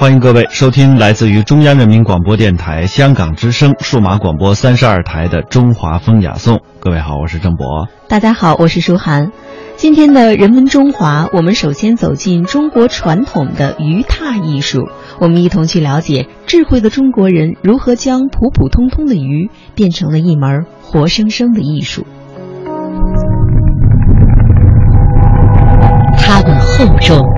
欢迎各位收听来自于中央人民广播电台香港之声数码广播三十二台的《中华风雅颂》。各位好，我是郑博。大家好，我是舒涵。今天的人文中华，我们首先走进中国传统的鱼拓艺术，我们一同去了解智慧的中国人如何将普普通通的鱼变成了一门活生生的艺术。它们厚重。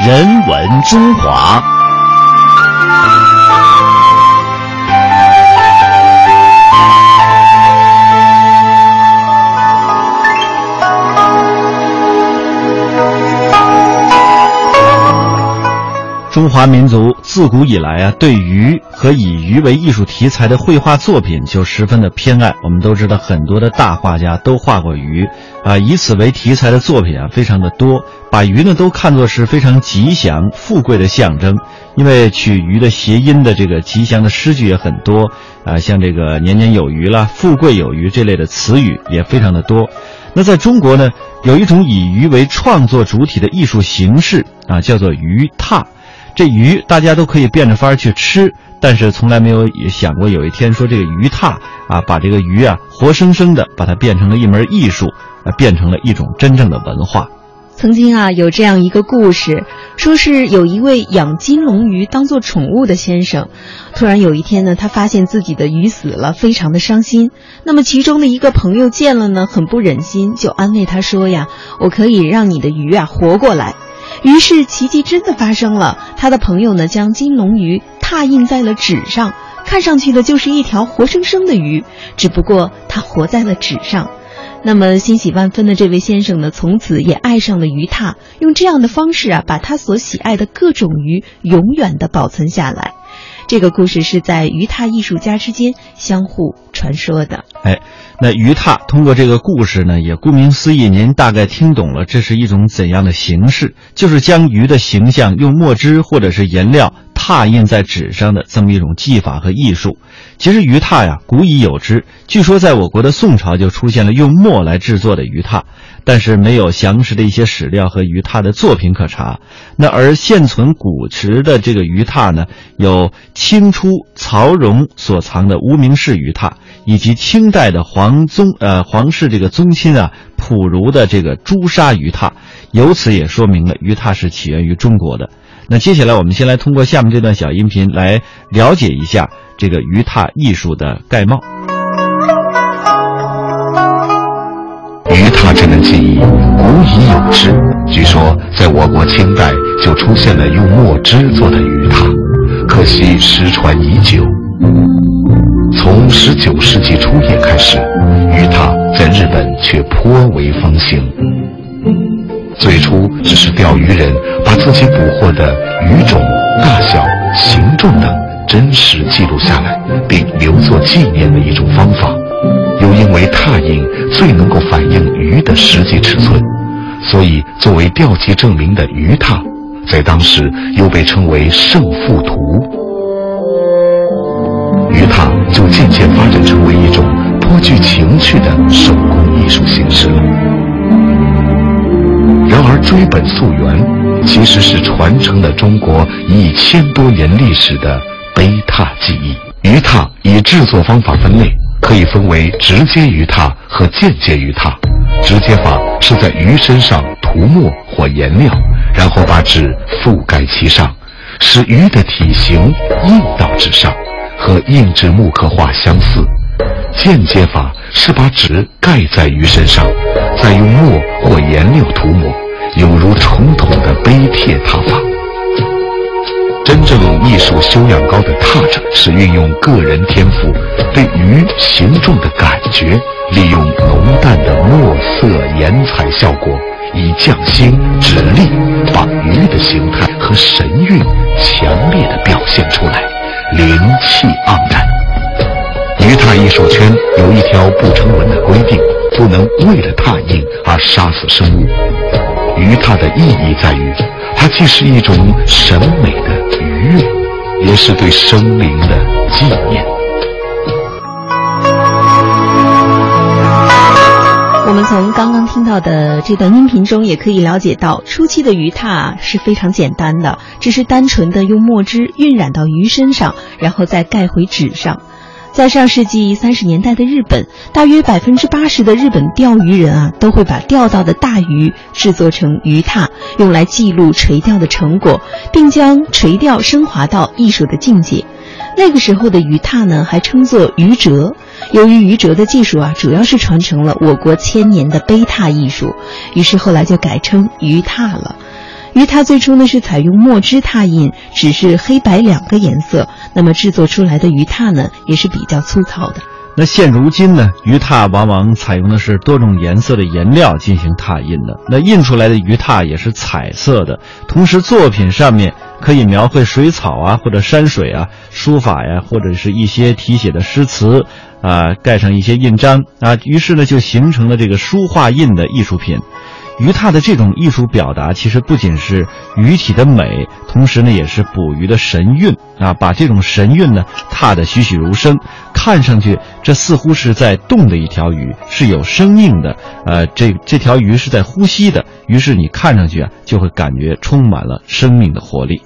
人文中华。中华民族自古以来啊，对鱼和以鱼为艺术题材的绘画作品就十分的偏爱。我们都知道，很多的大画家都画过鱼，啊，以此为题材的作品啊，非常的多。把鱼呢都看作是非常吉祥、富贵的象征，因为取鱼的谐音的这个吉祥的诗句也很多，啊，像这个年年有余啦、富贵有余这类的词语也非常的多。那在中国呢，有一种以鱼为创作主体的艺术形式啊，叫做鱼拓。这鱼大家都可以变着法儿去吃，但是从来没有想过有一天说这个鱼拓啊，把这个鱼啊活生生的把它变成了一门艺术，啊，变成了一种真正的文化。曾经啊，有这样一个故事，说是有一位养金龙鱼当做宠物的先生，突然有一天呢，他发现自己的鱼死了，非常的伤心。那么其中的一个朋友见了呢，很不忍心，就安慰他说呀：“我可以让你的鱼啊活过来。”于是奇迹真的发生了，他的朋友呢将金龙鱼拓印在了纸上，看上去的就是一条活生生的鱼，只不过它活在了纸上。那么欣喜万分的这位先生呢，从此也爱上了鱼拓，用这样的方式啊，把他所喜爱的各种鱼永远的保存下来。这个故事是在鱼拓艺术家之间相互传说的。哎。那鱼拓通过这个故事呢，也顾名思义，您大概听懂了，这是一种怎样的形式？就是将鱼的形象用墨汁或者是颜料拓印在纸上的这么一种技法和艺术。其实鱼拓呀，古已有之，据说在我国的宋朝就出现了用墨来制作的鱼拓。但是没有详实的一些史料和鱼拓的作品可查。那而现存古池的这个鱼拓呢，有清初曹荣所藏的无名氏鱼拓，以及清代的皇宗呃皇室这个宗亲啊溥儒的这个朱砂鱼拓，由此也说明了鱼拓是起源于中国的。那接下来我们先来通过下面这段小音频来了解一下这个鱼拓艺术的概貌。鱼拓这门技艺古已有之，据说在我国清代就出现了用墨汁做的鱼拓，可惜失传已久。从十九世纪初叶开始，鱼拓在日本却颇为风行。最初只是钓鱼人自己捕获的鱼种、大小、形状等真实记录下来，并留作纪念的一种方法。又因为拓印最能够反映鱼的实际尺寸，所以作为钓级证明的鱼拓，在当时又被称为胜负图。鱼拓就渐渐发展成为一种颇具情趣的手工艺术形式了。然而追本溯源，其实是传承了中国一千多年历史的碑拓技艺。鱼拓以制作方法分类。可以分为直接鱼拓和间接鱼拓。直接法是在鱼身上涂墨或颜料，然后把纸覆盖其上，使鱼的体型印到纸上，和印制木刻画相似。间接法是把纸盖在鱼身上，再用墨或颜料涂抹，有如传统的碑帖拓法。真正艺术修养高的拓者是运用个人天赋，对鱼形状的感觉，利用浓淡的墨色颜彩效果，以匠心指力，把鱼的形态和神韵强烈的表现出来，灵气盎然。鱼拓艺术圈有一条不成文的规定，不能为了拓印而杀死生物。鱼拓的意义在于，它既是一种审美的愉悦，也是对生灵的纪念。我们从刚刚听到的这段音频中，也可以了解到，初期的鱼拓是非常简单的，只是单纯的用墨汁晕染到鱼身上，然后再盖回纸上。在上世纪三十年代的日本，大约百分之八十的日本钓鱼人啊，都会把钓到的大鱼制作成鱼拓，用来记录垂钓的成果，并将垂钓升华到艺术的境界。那个时候的鱼拓呢，还称作鱼折。由于鱼折的技术啊，主要是传承了我国千年的碑拓艺术，于是后来就改称鱼拓了。鱼拓最初呢是采用墨汁拓印，只是黑白两个颜色。那么制作出来的鱼拓呢，也是比较粗糙的。那现如今呢，鱼拓往往采用的是多种颜色的颜料进行拓印的。那印出来的鱼拓也是彩色的，同时作品上面可以描绘水草啊，或者山水啊，书法呀，或者是一些题写的诗词啊，盖上一些印章啊，于是呢就形成了这个书画印的艺术品。鱼拓的这种艺术表达，其实不仅是鱼体的美，同时呢，也是捕鱼的神韵啊！把这种神韵呢，拓得栩栩如生，看上去这似乎是在动的一条鱼，是有生命的。呃，这这条鱼是在呼吸的，于是你看上去啊，就会感觉充满了生命的活力。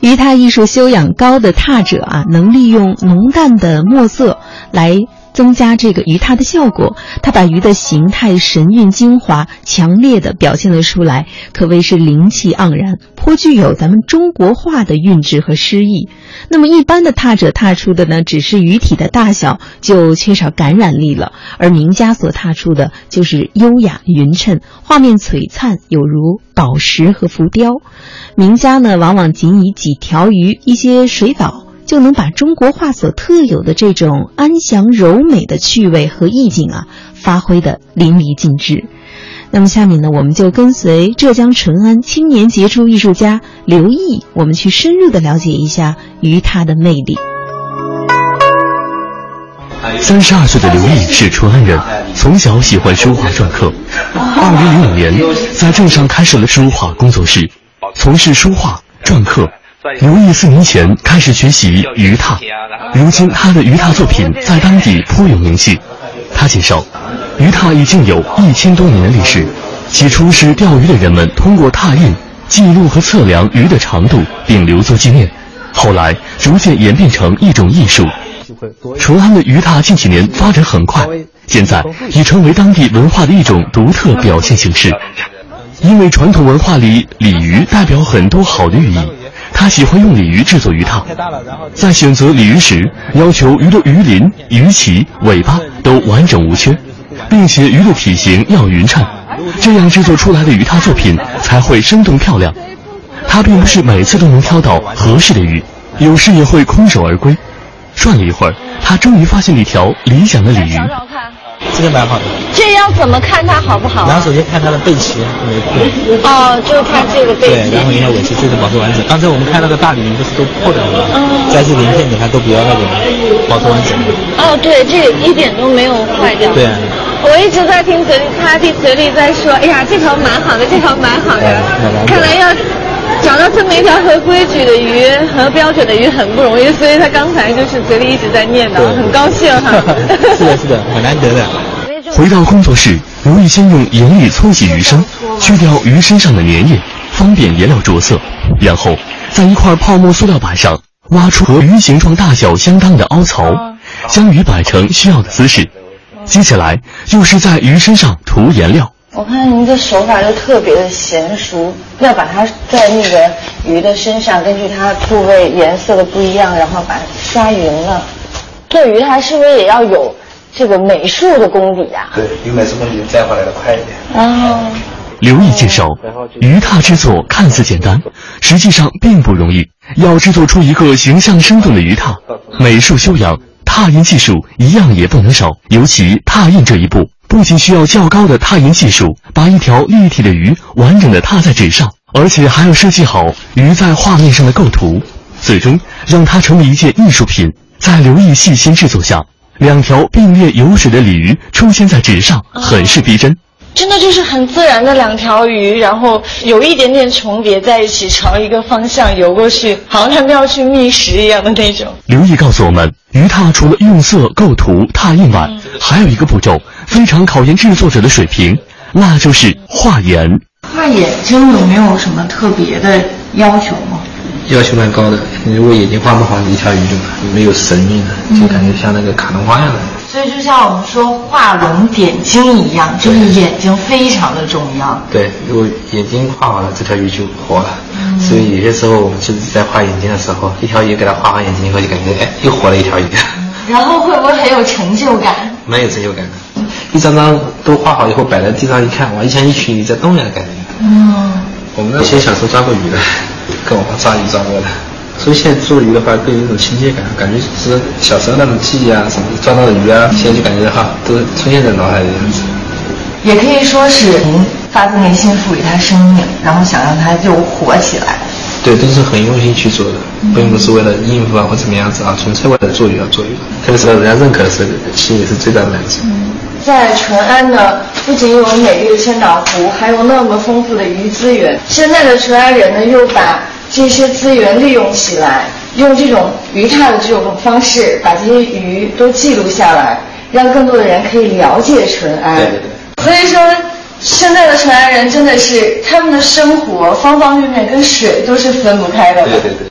鱼拓艺术修养高的拓者啊，能利用浓淡的墨色来。增加这个鱼拓的效果，它把鱼的形态、神韵、精华强烈的表现了出来，可谓是灵气盎然，颇具有咱们中国画的韵致和诗意。那么一般的拓者拓出的呢，只是鱼体的大小，就缺少感染力了；而名家所拓出的，就是优雅匀称，画面璀璨，有如宝石和浮雕。名家呢，往往仅以几条鱼、一些水藻。就能把中国画所特有的这种安详柔美的趣味和意境啊，发挥的淋漓尽致。那么下面呢，我们就跟随浙江淳安青年杰出艺术家刘毅，我们去深入的了解一下鱼拓的魅力。三十二岁的刘毅是淳安人，从小喜欢书画篆刻。二零零五年，在镇上开设了书画工作室，从事书画篆刻。刘毅四年前开始学习鱼拓，如今他的鱼拓作品在当地颇有名气。他介绍，鱼拓已经有一千多年的历史，起初是钓鱼的人们通过拓印记录和测量鱼的长度，并留作纪念，后来逐渐演变成一种艺术。淳安的鱼拓近几年发展很快，现在已成为当地文化的一种独特表现形式。因为传统文化里鲤鱼代表很多好的寓意。他喜欢用鲤鱼制作鱼套，在选择鲤鱼时，要求鱼的鱼鳞、鱼鳍、尾巴都完整无缺，并且鱼的体型要匀称，这样制作出来的鱼套作品才会生动漂亮。他并不是每次都能挑到合适的鱼，有时也会空手而归。转了一会儿，他终于发现了一条理想的鲤鱼。这个蛮好的，这要怎么看它好不好？然后首先看它的背鳍，哦，就看这个背鳍。对，然后你看尾鳍，这个保持完整。刚才我们看那个大鲤鱼不是都破掉了吗？嗯。加些鳞片给它都比较那种保持完整。哦，对，这一点都没有坏掉。对。我一直在听嘴里，他的嘴里在说：“哎呀，这条蛮好的，这条蛮好的。”看来要找到这么一条合规矩的鱼、和标准的鱼很不容易，所以他刚才就是嘴里一直在念叨，很高兴哈。是的，是的，很难得的。回到工作室，刘毅先用盐粒搓洗鱼身，去掉鱼身上的粘液，方便颜料着色。然后在一块泡沫塑料板上挖出和鱼形状大小相当的凹槽，将鱼摆成需要的姿势。接下来就是在鱼身上涂颜料。我看您的手法就特别的娴熟，要把它在那个鱼的身上，根据它部位颜色的不一样，然后把它刷匀了。做鱼它是不是也要有这个美术的功底啊？对，有美术功底，摘回来的快一点。哦，刘毅介绍，鱼榻制作看似简单，实际上并不容易。要制作出一个形象生动的鱼榻，美术修养、拓印技术一样也不能少。尤其拓印这一步，不仅需要较高的拓印技术，把一条立体的鱼完整的拓在纸上，而且还要设计好鱼在画面上的构图，最终让它成为一件艺术品。在刘毅细心制作下。两条并列游水的鲤鱼出现在纸上，很是逼真。真的就是很自然的两条鱼，然后有一点点重叠在一起，朝一个方向游过去，好像他们要去觅食一样的那种。刘毅告诉我们，鱼拓除了用色、构图、拓印外，还有一个步骤非常考验制作者的水平，那就是画眼。画眼睛有没有什么特别的要求吗？要求蛮高的，如果眼睛画不好，你一条鱼就没有神韵了，就感觉像那个卡通画一样的。所以就像我们说画龙点睛一样，就是眼睛非常的重要。对，如果眼睛画好了，这条鱼就活了。所以有些时候我们就是在画眼睛的时候，一条鱼给它画完眼睛以后，就感觉哎，又活了一条鱼。然后会不会很有成就感？蛮有成就感的，一张张都画好以后摆在地上一看，哇，像一群鱼在动一样的感觉。嗯，我们以前小时候抓过鱼的。跟我抓鱼抓过的，所以现在做鱼的话更有一种亲切感，感觉是小时候那种记忆啊，什么抓到的鱼啊，现在就感觉哈都出现在脑海里样子。也可以说是您发自内心赋予它生命，然后想让它又活起来。对，都是很用心去做的，并不是为了应付啊或怎么样子啊，纯粹为了做鱼而做鱼。特别是人家认可的时候，心里是最大的满足。在淳安呢，不仅有美丽的千岛湖，还有那么丰富的鱼资源。现在的淳安人呢，又把这些资源利用起来，用这种鱼叉的这种方式，把这些鱼都记录下来，让更多的人可以了解淳安。所以说，现在的淳安人真的是他们的生活方方面面跟水都是分不开的。对对对。